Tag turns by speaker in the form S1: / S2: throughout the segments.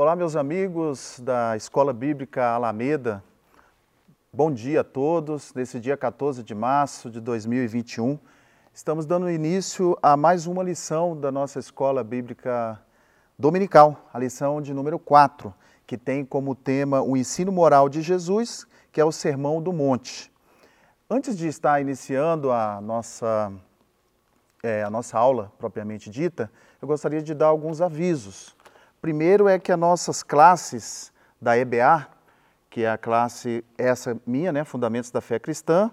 S1: Olá, meus amigos da Escola Bíblica Alameda. Bom dia a todos. Nesse dia 14 de março de 2021, estamos dando início a mais uma lição da nossa Escola Bíblica Dominical, a lição de número 4, que tem como tema o ensino moral de Jesus, que é o Sermão do Monte. Antes de estar iniciando a nossa, é, a nossa aula propriamente dita, eu gostaria de dar alguns avisos. Primeiro é que as nossas classes da EBA, que é a classe essa minha, né, Fundamentos da Fé Cristã,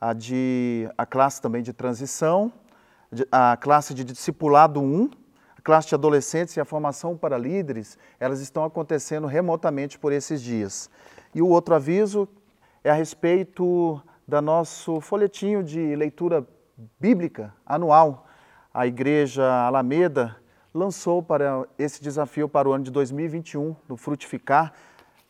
S1: a, de, a classe também de transição, a classe de discipulado 1, a classe de adolescentes e a formação para líderes, elas estão acontecendo remotamente por esses dias. E o outro aviso é a respeito da nosso folhetinho de leitura bíblica anual. A Igreja Alameda lançou para esse desafio para o ano de 2021, no Frutificar,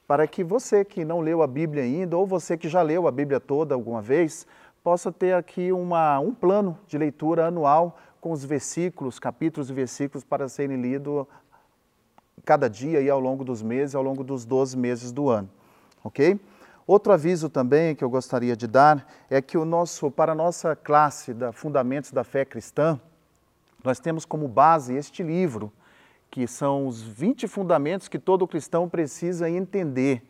S1: para que você que não leu a Bíblia ainda, ou você que já leu a Bíblia toda alguma vez, possa ter aqui uma, um plano de leitura anual com os versículos, capítulos e versículos para serem lidos cada dia e ao longo dos meses, ao longo dos 12 meses do ano. Ok? Outro aviso também que eu gostaria de dar é que o nosso, para a nossa classe da Fundamentos da Fé Cristã, nós temos como base este livro, que são os 20 fundamentos que todo cristão precisa entender.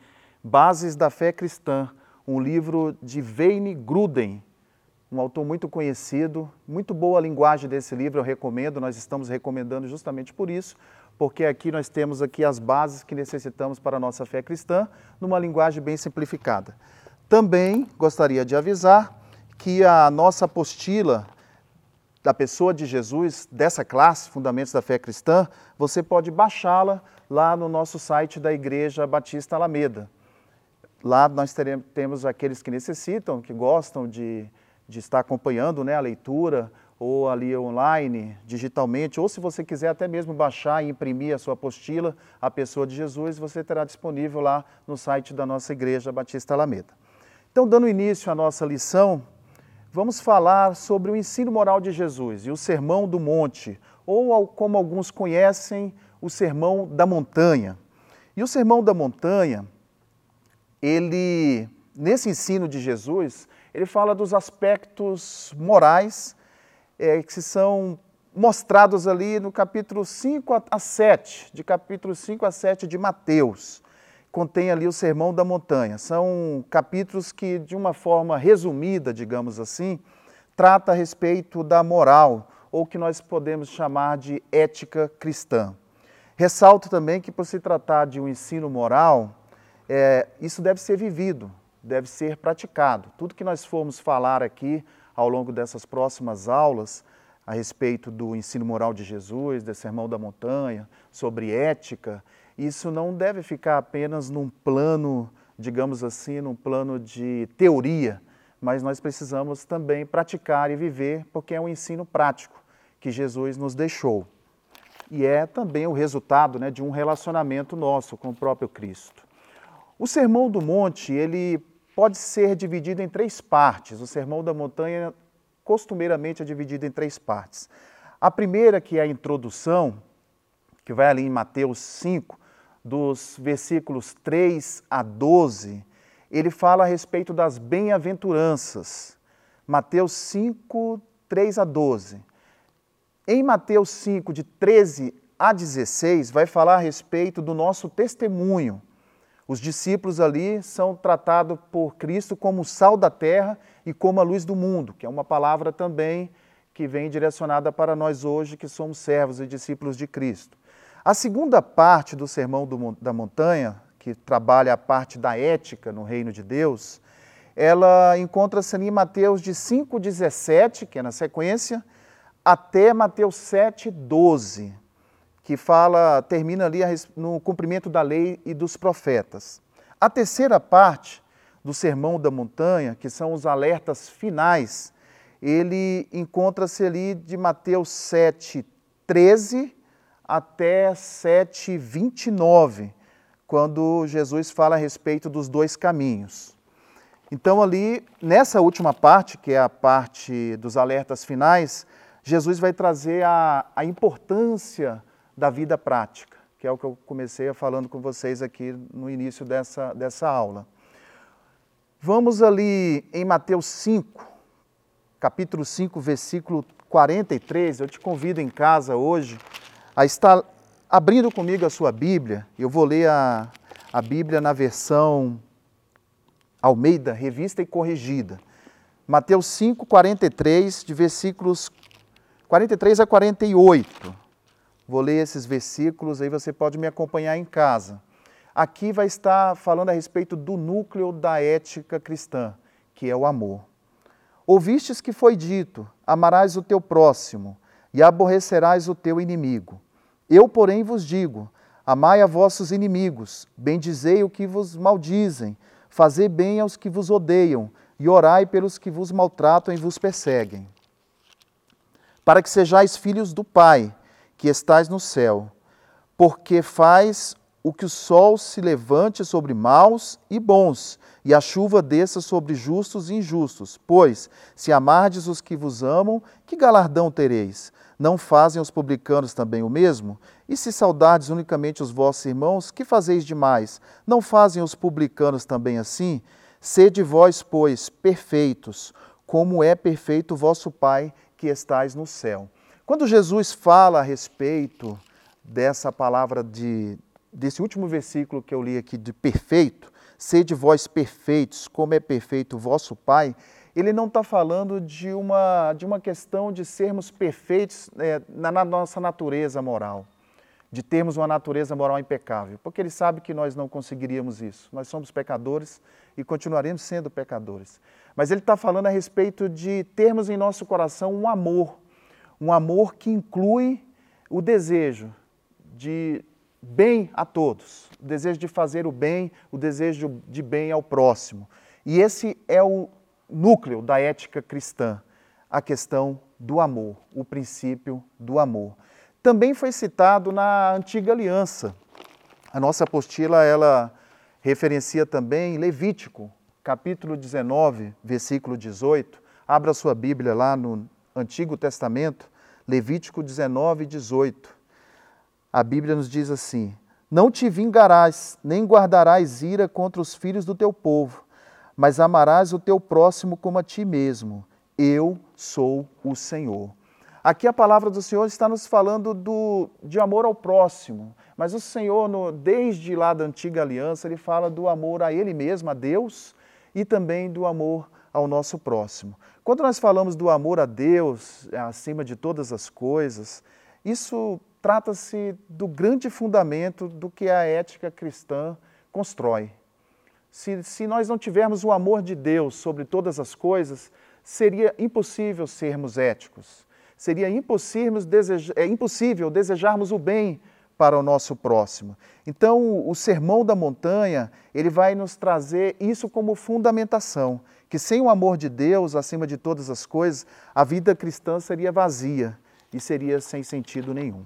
S1: Bases da Fé Cristã, um livro de Wayne Gruden, um autor muito conhecido, muito boa a linguagem desse livro, eu recomendo, nós estamos recomendando justamente por isso, porque aqui nós temos aqui as bases que necessitamos para a nossa fé cristã, numa linguagem bem simplificada. Também gostaria de avisar que a nossa apostila da pessoa de Jesus, dessa classe, Fundamentos da Fé Cristã, você pode baixá-la lá no nosso site da Igreja Batista Alameda. Lá nós teremos, temos aqueles que necessitam, que gostam de, de estar acompanhando né, a leitura, ou ali online, digitalmente, ou se você quiser até mesmo baixar e imprimir a sua apostila, a pessoa de Jesus, você terá disponível lá no site da nossa igreja Batista Alameda. Então, dando início à nossa lição, vamos falar sobre o ensino moral de Jesus e o Sermão do Monte, ou como alguns conhecem, o Sermão da Montanha. E o Sermão da Montanha, ele, nesse ensino de Jesus, ele fala dos aspectos morais é, que são mostrados ali no capítulo 5 a 7, de capítulo 5 a 7 de Mateus. Contém ali o Sermão da Montanha. São capítulos que, de uma forma resumida, digamos assim, trata a respeito da moral, ou que nós podemos chamar de ética cristã. Ressalto também que, por se tratar de um ensino moral, é, isso deve ser vivido, deve ser praticado. Tudo que nós formos falar aqui ao longo dessas próximas aulas a respeito do ensino moral de Jesus, do Sermão da Montanha, sobre ética, isso não deve ficar apenas num plano, digamos assim, num plano de teoria, mas nós precisamos também praticar e viver, porque é um ensino prático que Jesus nos deixou. E é também o resultado né, de um relacionamento nosso com o próprio Cristo. O Sermão do Monte, ele pode ser dividido em três partes. O Sermão da Montanha, costumeiramente, é dividido em três partes. A primeira, que é a introdução, que vai ali em Mateus 5, dos versículos 3 a 12, ele fala a respeito das bem-aventuranças. Mateus 5, 3 a 12. Em Mateus 5, de 13 a 16, vai falar a respeito do nosso testemunho os discípulos ali são tratados por Cristo como o sal da terra e como a luz do mundo, que é uma palavra também que vem direcionada para nós hoje que somos servos e discípulos de Cristo. A segunda parte do Sermão do, da Montanha, que trabalha a parte da ética no reino de Deus, ela encontra-se em Mateus de 5,17, que é na sequência, até Mateus 7,12 que fala, termina ali no cumprimento da lei e dos profetas. A terceira parte do Sermão da Montanha, que são os alertas finais, ele encontra-se ali de Mateus 7, 13 até 7, 29, quando Jesus fala a respeito dos dois caminhos. Então, ali, nessa última parte, que é a parte dos alertas finais, Jesus vai trazer a, a importância da vida prática, que é o que eu comecei falando com vocês aqui no início dessa, dessa aula. Vamos ali em Mateus 5, capítulo 5, versículo 43. Eu te convido em casa hoje a estar abrindo comigo a sua Bíblia. Eu vou ler a, a Bíblia na versão Almeida, revista e corrigida. Mateus 5, 43, de versículos 43 a 48. Vou ler esses versículos, aí você pode me acompanhar em casa. Aqui vai estar falando a respeito do núcleo da ética cristã, que é o amor. Ouvistes que foi dito: amarás o teu próximo e aborrecerás o teu inimigo. Eu, porém, vos digo: amai a vossos inimigos, bendizei o que vos maldizem, fazei bem aos que vos odeiam e orai pelos que vos maltratam e vos perseguem. Para que sejais filhos do Pai, que estais no céu, porque faz o que o sol se levante sobre maus e bons, e a chuva desça sobre justos e injustos. Pois, se amardes os que vos amam, que galardão tereis? Não fazem os publicanos também o mesmo? E se saudardes unicamente os vossos irmãos, que fazeis demais? Não fazem os publicanos também assim? Sede vós, pois, perfeitos, como é perfeito vosso Pai que estais no céu. Quando Jesus fala a respeito dessa palavra de desse último versículo que eu li aqui de perfeito, sede vós perfeitos, como é perfeito o vosso Pai, ele não está falando de uma, de uma questão de sermos perfeitos é, na, na, nossa natureza moral, de termos uma natureza moral impecável, porque ele sabe que nós não conseguiríamos isso. Nós somos pecadores e continuaremos sendo pecadores. Mas ele está falando a respeito de termos em nosso coração um amor, um amor que inclui o desejo de bem a todos, o desejo de fazer o bem, o desejo de bem ao próximo. E esse é o núcleo da ética cristã, a questão do amor, o princípio do amor. Também foi citado na antiga aliança. A nossa apostila ela referencia também Levítico, capítulo 19, versículo 18. Abra sua Bíblia lá no Antigo Testamento, Levítico 19, 18. A Bíblia nos diz assim: Não te vingarás, nem guardarás ira contra os filhos do teu povo, mas amarás o teu próximo como a ti mesmo. Eu sou o Senhor. Aqui a palavra do Senhor está nos falando do, de amor ao próximo, mas o Senhor, no, desde lá da antiga aliança, ele fala do amor a Ele mesmo, a Deus, e também do amor ao nosso próximo. Quando nós falamos do amor a Deus, acima de todas as coisas, isso trata-se do grande fundamento do que a ética cristã constrói. Se, se nós não tivermos o amor de Deus sobre todas as coisas, seria impossível sermos éticos. Seria impossível, é impossível desejarmos o bem para o nosso próximo. Então, o Sermão da Montanha, ele vai nos trazer isso como fundamentação, que sem o amor de Deus acima de todas as coisas, a vida cristã seria vazia e seria sem sentido nenhum.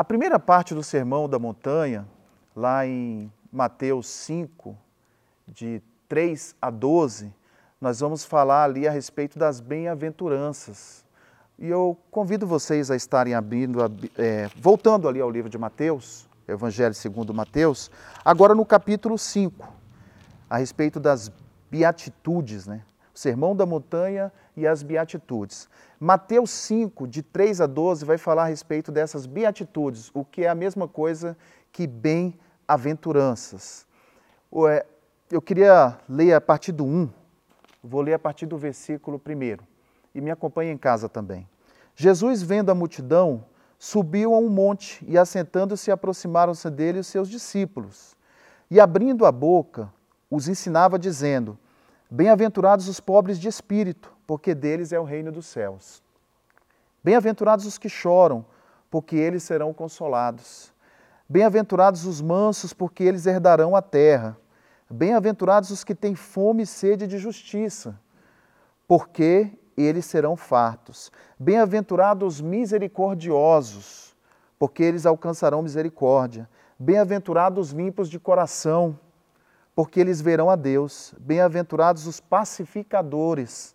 S1: A primeira parte do Sermão da Montanha, lá em Mateus 5, de 3 a 12, nós vamos falar ali a respeito das bem-aventuranças. E eu convido vocês a estarem abrindo, é, voltando ali ao livro de Mateus, Evangelho segundo Mateus, agora no capítulo 5, a respeito das beatitudes, né? Sermão da Montanha e as beatitudes. Mateus 5, de 3 a 12, vai falar a respeito dessas beatitudes, o que é a mesma coisa que bem-aventuranças aventuranças. É, eu queria ler a partir do 1, vou ler a partir do versículo 1 e me acompanhe em casa também. Jesus, vendo a multidão, subiu a um monte e, assentando-se, aproximaram-se dele os seus discípulos. E, abrindo a boca, os ensinava, dizendo: Bem-aventurados os pobres de espírito, porque deles é o reino dos céus. Bem-aventurados os que choram, porque eles serão consolados. Bem-aventurados os mansos, porque eles herdarão a terra. Bem-aventurados os que têm fome e sede de justiça, porque eles serão fartos. Bem-aventurados os misericordiosos, porque eles alcançarão misericórdia. Bem-aventurados os limpos de coração, porque eles verão a Deus. Bem-aventurados os pacificadores,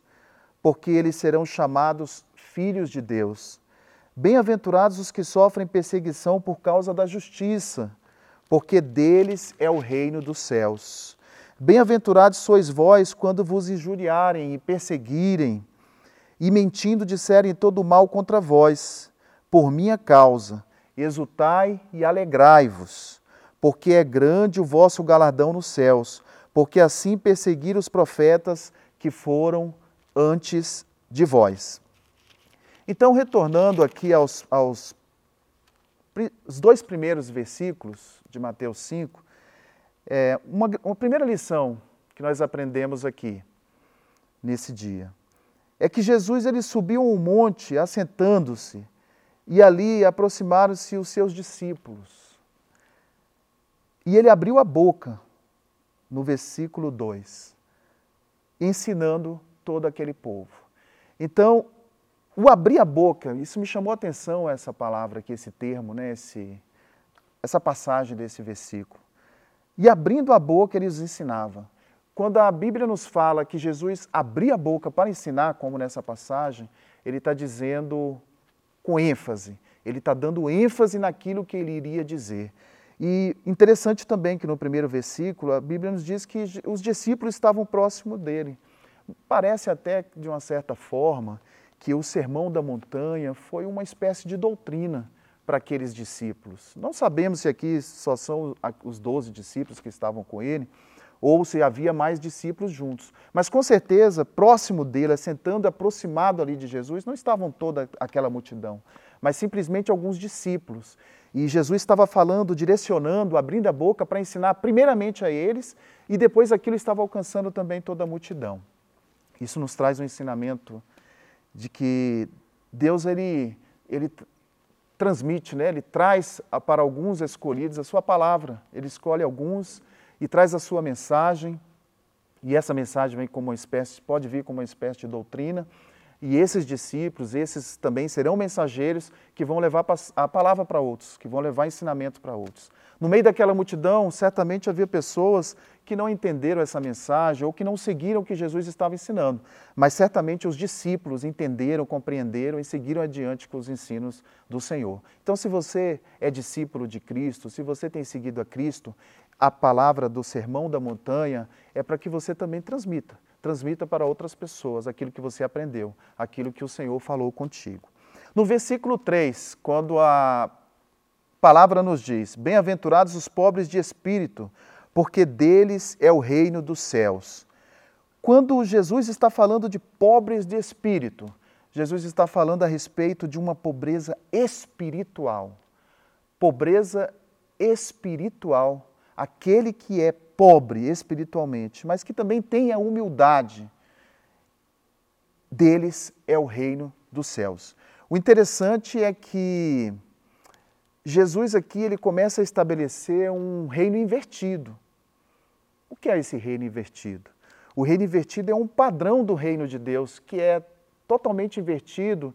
S1: porque eles serão chamados filhos de Deus. Bem-aventurados os que sofrem perseguição por causa da justiça, porque deles é o reino dos céus. Bem-aventurados sois vós quando vos injuriarem e perseguirem, e mentindo disserem todo mal contra vós, por minha causa. Exultai e alegrai-vos, porque é grande o vosso galardão nos céus, porque assim perseguiram os profetas que foram antes de vós. Então, retornando aqui aos, aos os dois primeiros versículos de Mateus 5, é, uma, uma primeira lição que nós aprendemos aqui, nesse dia, é que Jesus ele subiu um monte, assentando-se, e ali aproximaram-se os seus discípulos. E ele abriu a boca, no versículo 2, ensinando todo aquele povo. Então, o abrir a boca, isso me chamou a atenção, essa palavra aqui, esse termo, né, esse, essa passagem desse versículo. E abrindo a boca, ele os ensinava. Quando a Bíblia nos fala que Jesus abria a boca para ensinar, como nessa passagem, ele está dizendo com ênfase, ele está dando ênfase naquilo que ele iria dizer. E interessante também que no primeiro versículo a Bíblia nos diz que os discípulos estavam próximo dele. Parece até, de uma certa forma, que o Sermão da Montanha foi uma espécie de doutrina para aqueles discípulos. Não sabemos se aqui só são os doze discípulos que estavam com ele, ou se havia mais discípulos juntos. Mas com certeza, próximo dele, assentando, aproximado ali de Jesus, não estavam toda aquela multidão, mas simplesmente alguns discípulos. E Jesus estava falando, direcionando, abrindo a boca para ensinar primeiramente a eles, e depois aquilo estava alcançando também toda a multidão. Isso nos traz um ensinamento de que Deus ele, ele transmite, né? ele traz para alguns escolhidos a sua palavra. Ele escolhe alguns e traz a sua mensagem. E essa mensagem vem como uma espécie, pode vir como uma espécie de doutrina. E esses discípulos, esses também serão mensageiros que vão levar a palavra para outros, que vão levar ensinamento para outros. No meio daquela multidão, certamente havia pessoas que não entenderam essa mensagem ou que não seguiram o que Jesus estava ensinando, mas certamente os discípulos entenderam, compreenderam e seguiram adiante com os ensinos do Senhor. Então, se você é discípulo de Cristo, se você tem seguido a Cristo, a palavra do Sermão da Montanha é para que você também transmita, transmita para outras pessoas aquilo que você aprendeu, aquilo que o Senhor falou contigo. No versículo 3, quando a palavra nos diz: Bem-aventurados os pobres de espírito, porque deles é o reino dos céus. Quando Jesus está falando de pobres de espírito, Jesus está falando a respeito de uma pobreza espiritual. Pobreza espiritual, aquele que é pobre espiritualmente, mas que também tem a humildade, deles é o reino dos céus. O interessante é que Jesus aqui ele começa a estabelecer um reino invertido. O que é esse reino invertido? O reino invertido é um padrão do reino de Deus que é totalmente invertido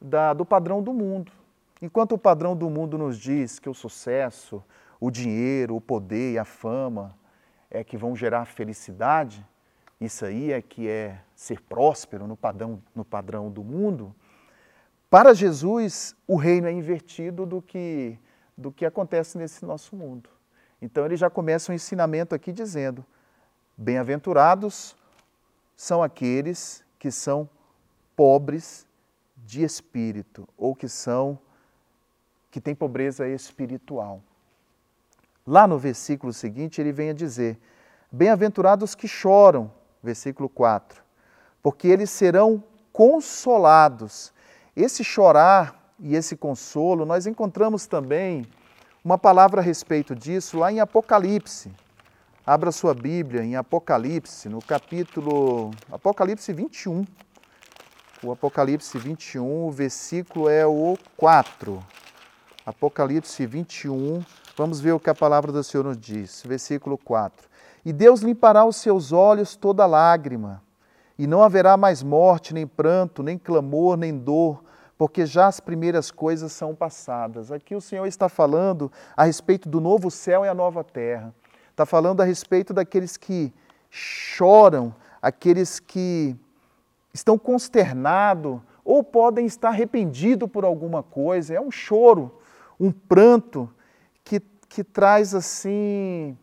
S1: da, do padrão do mundo. Enquanto o padrão do mundo nos diz que o sucesso, o dinheiro, o poder e a fama é que vão gerar felicidade, isso aí é que é ser próspero no padrão, no padrão do mundo, para Jesus, o reino é invertido do que, do que acontece nesse nosso mundo. Então ele já começa um ensinamento aqui dizendo: Bem-aventurados são aqueles que são pobres de espírito, ou que são que têm pobreza espiritual. Lá no versículo seguinte, ele vem a dizer: Bem-aventurados que choram, versículo 4, porque eles serão consolados. Esse chorar e esse consolo, nós encontramos também uma palavra a respeito disso lá em Apocalipse. Abra sua Bíblia em Apocalipse, no capítulo Apocalipse 21. O Apocalipse 21, o versículo é o 4. Apocalipse 21, vamos ver o que a palavra do Senhor nos diz. Versículo 4. E Deus limpará os seus olhos toda lágrima, e não haverá mais morte, nem pranto, nem clamor, nem dor, porque já as primeiras coisas são passadas. Aqui o Senhor está falando a respeito do novo céu e a nova terra. Está falando a respeito daqueles que choram, aqueles que estão consternados ou podem estar arrependidos por alguma coisa. É um choro, um pranto que, que traz assim.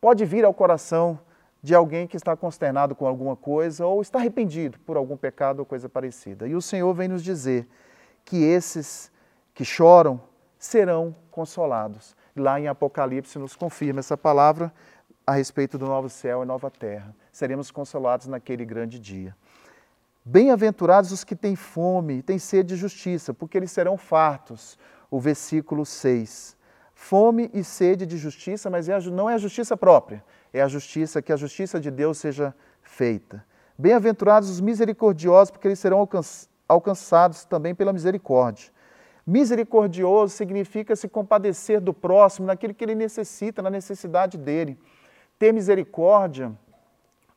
S1: Pode vir ao coração de alguém que está consternado com alguma coisa ou está arrependido por algum pecado ou coisa parecida. E o Senhor vem nos dizer que esses que choram serão consolados. Lá em Apocalipse nos confirma essa palavra a respeito do novo céu e nova terra. Seremos consolados naquele grande dia. Bem-aventurados os que têm fome e têm sede de justiça, porque eles serão fartos. O versículo 6. Fome e sede de justiça, mas é não é a justiça própria, é a justiça, que a justiça de Deus seja feita. Bem-aventurados os misericordiosos, porque eles serão alcançados também pela misericórdia. Misericordioso significa se compadecer do próximo naquilo que ele necessita, na necessidade dele. Ter misericórdia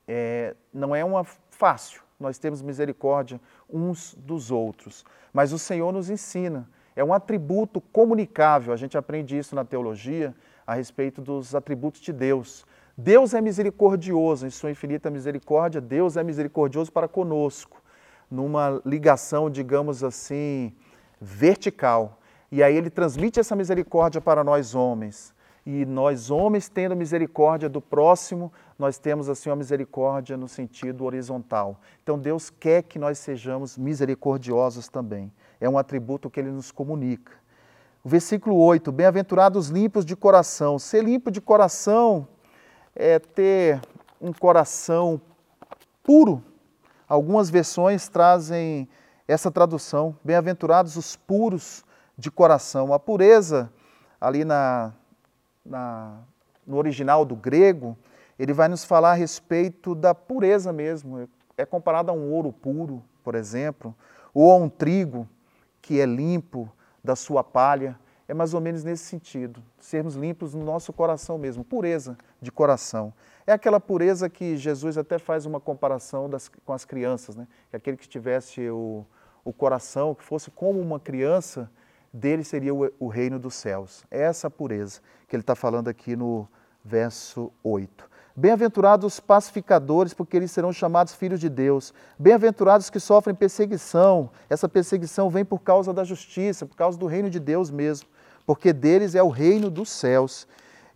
S1: é, não é uma fácil, nós temos misericórdia uns dos outros, mas o Senhor nos ensina, é um atributo comunicável, a gente aprende isso na teologia a respeito dos atributos de Deus. Deus é misericordioso, em sua infinita misericórdia, Deus é misericordioso para conosco, numa ligação, digamos assim, vertical. E aí ele transmite essa misericórdia para nós homens. E nós homens tendo misericórdia do próximo, nós temos assim uma misericórdia no sentido horizontal. Então Deus quer que nós sejamos misericordiosos também. É um atributo que ele nos comunica. O versículo 8: Bem-aventurados limpos de coração. Ser limpo de coração é ter um coração puro. Algumas versões trazem essa tradução: Bem-aventurados os puros de coração. A pureza, ali na, na, no original do grego, ele vai nos falar a respeito da pureza mesmo. É comparado a um ouro puro, por exemplo, ou a um trigo que é limpo da sua palha. É mais ou menos nesse sentido, sermos limpos no nosso coração mesmo, pureza de coração. É aquela pureza que Jesus até faz uma comparação das, com as crianças, né? que aquele que tivesse o, o coração, que fosse como uma criança, dele seria o, o reino dos céus. É essa pureza que ele está falando aqui no verso 8. Bem-aventurados os pacificadores, porque eles serão chamados filhos de Deus. Bem-aventurados que sofrem perseguição. Essa perseguição vem por causa da justiça, por causa do reino de Deus mesmo, porque deles é o reino dos céus.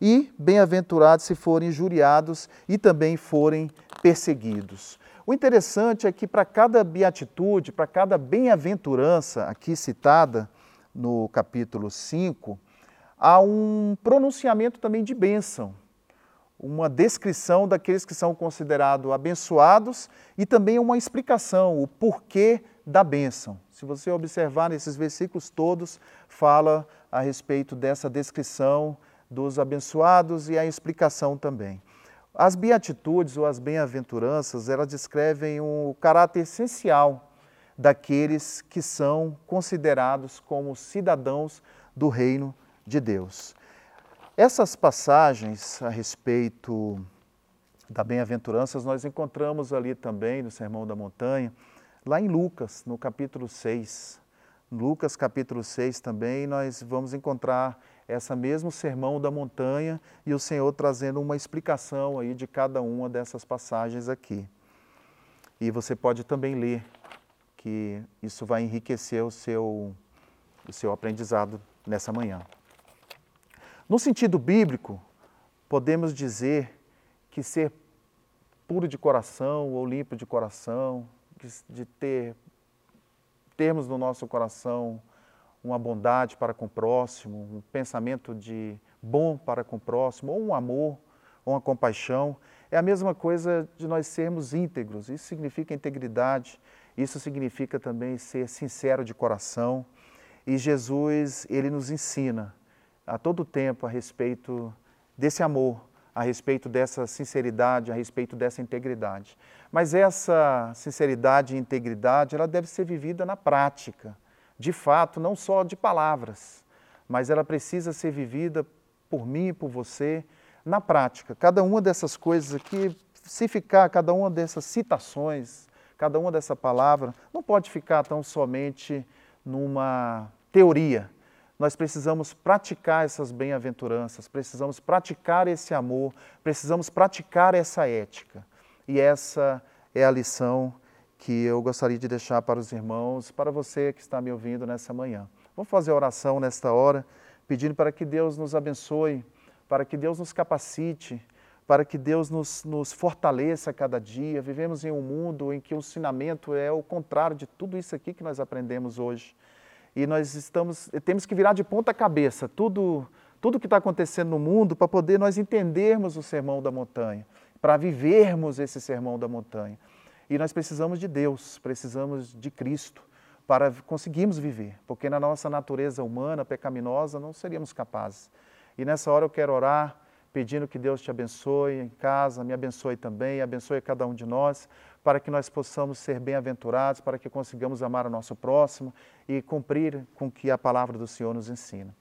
S1: E bem-aventurados se forem injuriados e também forem perseguidos. O interessante é que para cada beatitude, para cada bem-aventurança aqui citada no capítulo 5, há um pronunciamento também de bênção, uma descrição daqueles que são considerados abençoados e também uma explicação, o porquê da bênção. Se você observar nesses versículos todos, fala a respeito dessa descrição dos abençoados e a explicação também. As beatitudes ou as bem-aventuranças, elas descrevem o caráter essencial daqueles que são considerados como cidadãos do reino de Deus. Essas passagens a respeito da bem-aventuranças nós encontramos ali também no Sermão da Montanha, lá em Lucas, no capítulo 6. Lucas capítulo 6 também nós vamos encontrar essa mesmo sermão da montanha e o Senhor trazendo uma explicação aí de cada uma dessas passagens aqui. E você pode também ler, que isso vai enriquecer o seu, o seu aprendizado nessa manhã. No sentido bíblico, podemos dizer que ser puro de coração ou limpo de coração, de ter termos no nosso coração uma bondade para com o próximo, um pensamento de bom para com o próximo, ou um amor, ou uma compaixão. É a mesma coisa de nós sermos íntegros. Isso significa integridade, isso significa também ser sincero de coração. E Jesus, ele nos ensina a todo tempo a respeito desse amor, a respeito dessa sinceridade, a respeito dessa integridade. Mas essa sinceridade e integridade, ela deve ser vivida na prática de fato, não só de palavras, mas ela precisa ser vivida por mim e por você na prática. Cada uma dessas coisas aqui, se ficar, cada uma dessas citações, cada uma dessa palavra, não pode ficar tão somente numa teoria. Nós precisamos praticar essas bem-aventuranças, precisamos praticar esse amor, precisamos praticar essa ética. E essa é a lição que eu gostaria de deixar para os irmãos, para você que está me ouvindo nessa manhã. Vamos fazer oração nesta hora, pedindo para que Deus nos abençoe, para que Deus nos capacite, para que Deus nos, nos fortaleça a cada dia. Vivemos em um mundo em que o ensinamento é o contrário de tudo isso aqui que nós aprendemos hoje. E nós estamos, temos que virar de ponta cabeça tudo, tudo que está acontecendo no mundo para poder nós entendermos o sermão da montanha, para vivermos esse sermão da montanha. E nós precisamos de Deus, precisamos de Cristo para conseguirmos viver, porque na nossa natureza humana, pecaminosa, não seríamos capazes. E nessa hora eu quero orar pedindo que Deus te abençoe em casa, me abençoe também, abençoe cada um de nós, para que nós possamos ser bem-aventurados, para que consigamos amar o nosso próximo e cumprir com o que a palavra do Senhor nos ensina.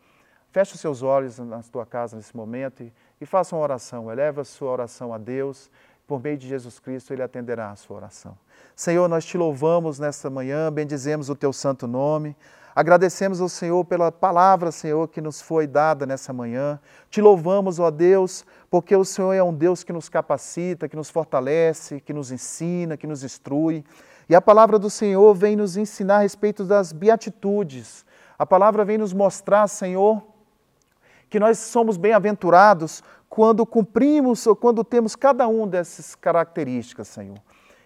S1: Feche os seus olhos na tua casa nesse momento e, e faça uma oração, eleva a sua oração a Deus, por meio de Jesus Cristo, Ele atenderá a sua oração. Senhor, nós te louvamos nesta manhã, bendizemos o teu santo nome. Agradecemos ao Senhor pela palavra, Senhor, que nos foi dada nessa manhã. Te louvamos, ó Deus, porque o Senhor é um Deus que nos capacita, que nos fortalece, que nos ensina, que nos instrui. E a palavra do Senhor vem nos ensinar a respeito das beatitudes. A palavra vem nos mostrar, Senhor, que nós somos bem-aventurados quando cumprimos ou quando temos cada um dessas características, Senhor.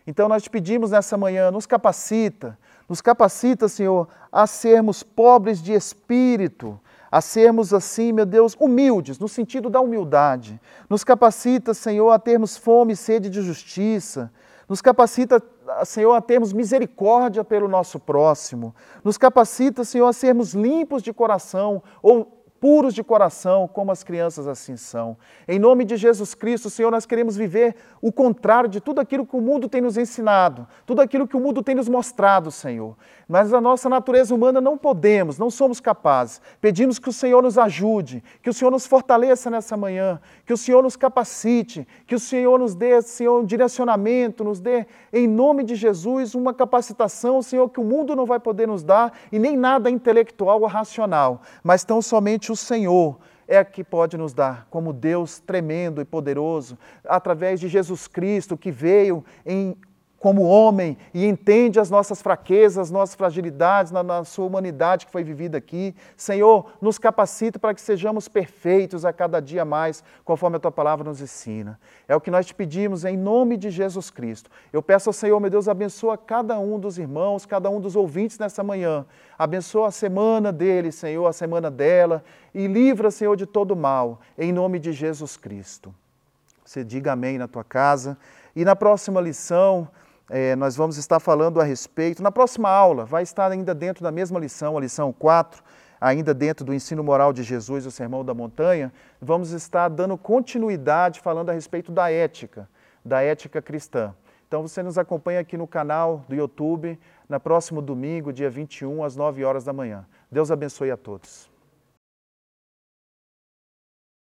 S1: Então nós te pedimos nessa manhã, nos capacita, nos capacita, Senhor, a sermos pobres de espírito, a sermos assim, meu Deus, humildes, no sentido da humildade. Nos capacita, Senhor, a termos fome e sede de justiça. Nos capacita, Senhor, a termos misericórdia pelo nosso próximo. Nos capacita, Senhor, a sermos limpos de coração ou puros de coração, como as crianças assim são. Em nome de Jesus Cristo, Senhor, nós queremos viver o contrário de tudo aquilo que o mundo tem nos ensinado, tudo aquilo que o mundo tem nos mostrado, Senhor. Mas a nossa natureza humana não podemos, não somos capazes. Pedimos que o Senhor nos ajude, que o Senhor nos fortaleça nessa manhã, que o Senhor nos capacite, que o Senhor nos dê, Senhor, um direcionamento, nos dê, em nome de Jesus, uma capacitação, Senhor, que o mundo não vai poder nos dar e nem nada intelectual ou racional, mas tão somente o Senhor é que pode nos dar, como Deus tremendo e poderoso, através de Jesus Cristo, que veio em como homem e entende as nossas fraquezas, as nossas fragilidades na, na, sua humanidade que foi vivida aqui. Senhor, nos capacita para que sejamos perfeitos a cada dia mais, conforme a tua palavra nos ensina. É o que nós te pedimos em nome de Jesus Cristo. Eu peço ao Senhor, meu Deus, abençoa cada um dos irmãos, cada um dos ouvintes nessa manhã. Abençoa a semana dele, Senhor, a semana dela e livra, Senhor, de todo mal, em nome de Jesus Cristo. Você diga amém na tua casa. E na próxima lição, é, nós vamos estar falando a respeito, na próxima aula, vai estar ainda dentro da mesma lição, a lição 4, ainda dentro do ensino moral de Jesus, o Sermão da Montanha, vamos estar dando continuidade falando a respeito da ética, da ética cristã. Então você nos acompanha aqui no canal do YouTube, no próximo domingo, dia 21, às 9 horas da manhã. Deus abençoe a todos.